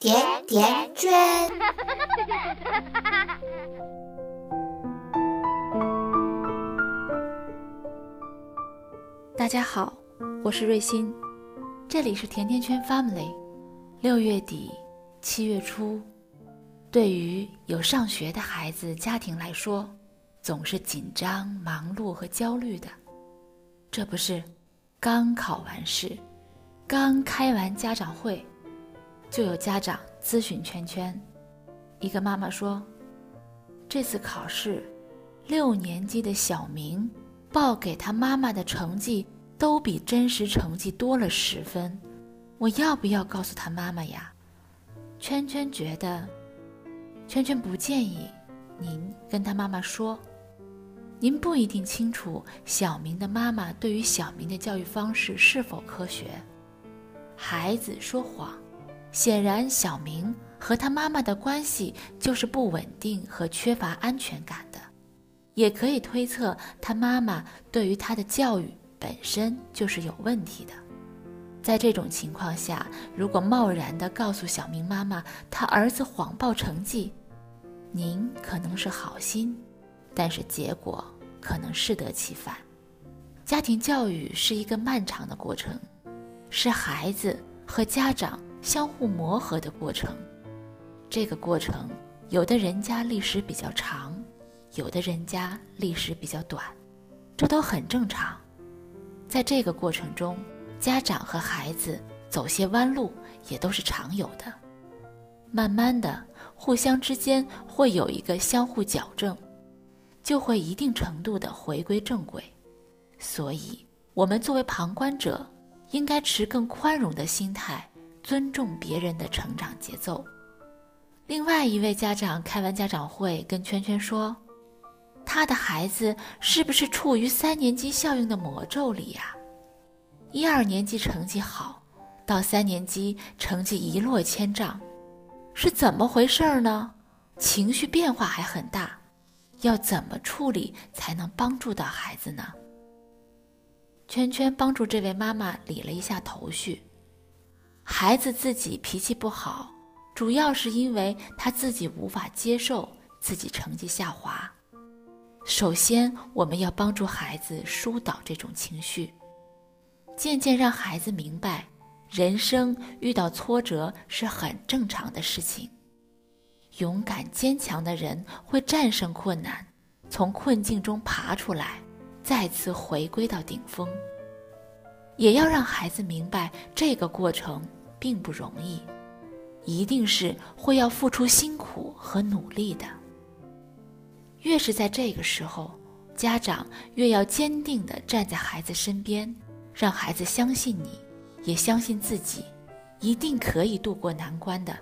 甜甜圈。大家好，我是瑞欣，这里是甜甜圈 Family。六月底，七月初，对于有上学的孩子家庭来说，总是紧张、忙碌和焦虑的。这不是刚考完试，刚开完家长会。就有家长咨询圈圈，一个妈妈说：“这次考试，六年级的小明报给他妈妈的成绩都比真实成绩多了十分，我要不要告诉他妈妈呀？”圈圈觉得，圈圈不建议您跟他妈妈说，您不一定清楚小明的妈妈对于小明的教育方式是否科学，孩子说谎。显然，小明和他妈妈的关系就是不稳定和缺乏安全感的，也可以推测他妈妈对于他的教育本身就是有问题的。在这种情况下，如果贸然地告诉小明妈妈他儿子谎报成绩，您可能是好心，但是结果可能适得其反。家庭教育是一个漫长的过程，是孩子和家长。相互磨合的过程，这个过程，有的人家历史比较长，有的人家历史比较短，这都很正常。在这个过程中，家长和孩子走些弯路也都是常有的。慢慢的，互相之间会有一个相互矫正，就会一定程度的回归正轨。所以，我们作为旁观者，应该持更宽容的心态。尊重别人的成长节奏。另外一位家长开完家长会，跟圈圈说：“他的孩子是不是处于三年级效应的魔咒里呀？一二年级成绩好，到三年级成绩一落千丈，是怎么回事呢？情绪变化还很大，要怎么处理才能帮助到孩子呢？”圈圈帮助这位妈妈理了一下头绪。孩子自己脾气不好，主要是因为他自己无法接受自己成绩下滑。首先，我们要帮助孩子疏导这种情绪，渐渐让孩子明白，人生遇到挫折是很正常的事情。勇敢坚强的人会战胜困难，从困境中爬出来，再次回归到顶峰。也要让孩子明白这个过程。并不容易，一定是会要付出辛苦和努力的。越是在这个时候，家长越要坚定地站在孩子身边，让孩子相信你，也相信自己，一定可以度过难关的。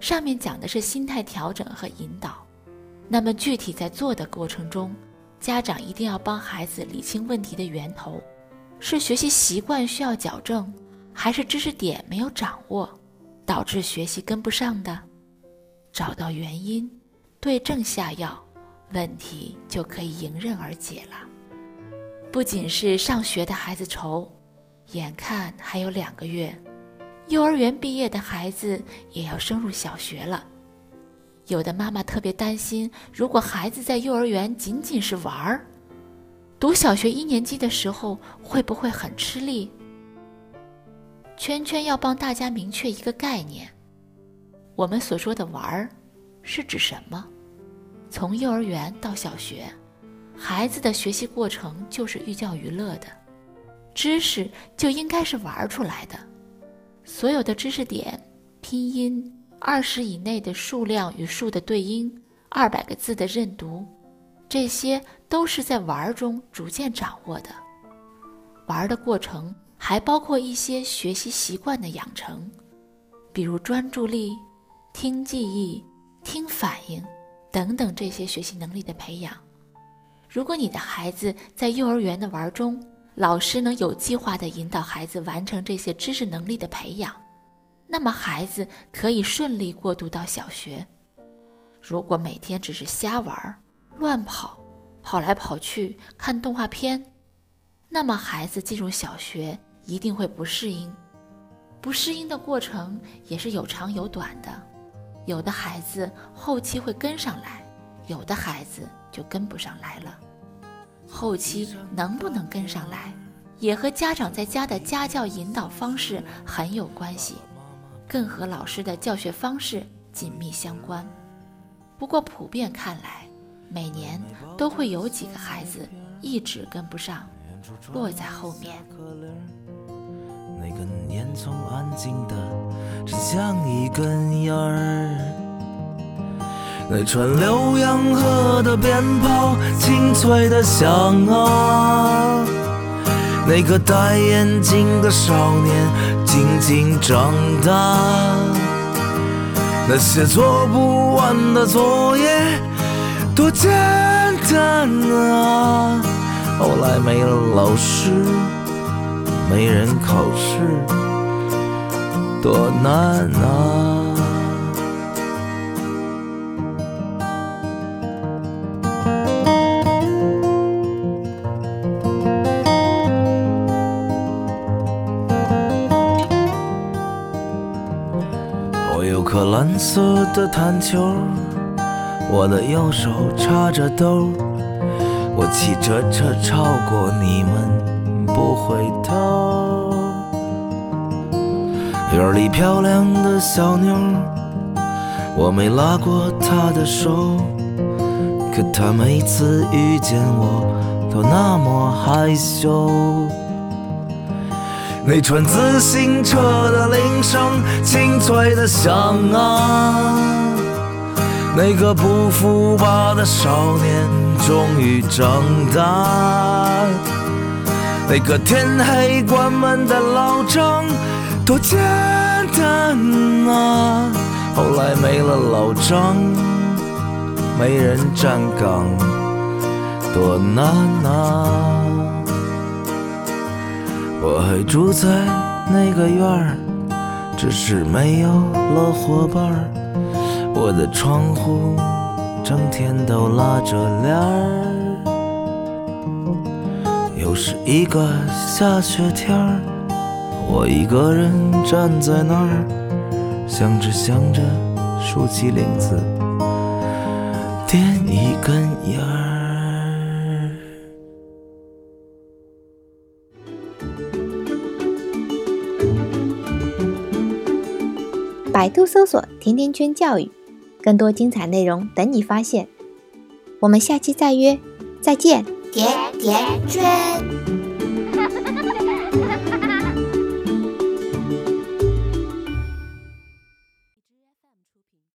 上面讲的是心态调整和引导，那么具体在做的过程中，家长一定要帮孩子理清问题的源头，是学习习惯需要矫正。还是知识点没有掌握，导致学习跟不上的，找到原因，对症下药，问题就可以迎刃而解了。不仅是上学的孩子愁，眼看还有两个月，幼儿园毕业的孩子也要升入小学了。有的妈妈特别担心，如果孩子在幼儿园仅仅是玩儿，读小学一年级的时候会不会很吃力？圈圈要帮大家明确一个概念：我们所说的玩儿，是指什么？从幼儿园到小学，孩子的学习过程就是寓教于乐的，知识就应该是玩出来的。所有的知识点、拼音、二十以内的数量与数的对应、二百个字的认读，这些都是在玩中逐渐掌握的。玩的过程。还包括一些学习习惯的养成，比如专注力、听记忆、听反应等等这些学习能力的培养。如果你的孩子在幼儿园的玩中，老师能有计划地引导孩子完成这些知识能力的培养，那么孩子可以顺利过渡到小学。如果每天只是瞎玩、乱跑、跑来跑去、看动画片，那么孩子进入小学。一定会不适应，不适应的过程也是有长有短的，有的孩子后期会跟上来，有的孩子就跟不上来了。后期能不能跟上来，也和家长在家的家教引导方式很有关系，更和老师的教学方式紧密相关。不过普遍看来，每年都会有几个孩子一直跟不上，落在后面。那根烟囱安静的，只像一根烟儿。那串浏阳河的鞭炮，清脆的响啊。那个戴眼镜的少年，静静长大。那些做不完的作业，多简单啊。后来没了老师。没人考试，多难啊！我有颗蓝色的弹球，我的右手插着兜，我骑着车超过你们。不回头，院里漂亮的小妞，我没拉过她的手，可她每次遇见我都那么害羞。那串自行车的铃声清脆的响啊，那个不服吧的少年终于长大。那个天黑关门的老张，多简单啊！后来没了老张，没人站岗，多难啊！我还住在那个院儿，只是没有了伙伴儿。我的窗户整天都拉着帘儿。又是一个下雪天儿，我一个人站在那儿，想着想着，竖起领子，点一根烟儿。百度搜索“甜甜圈教育”，更多精彩内容等你发现。我们下期再约，再见。甜甜圈。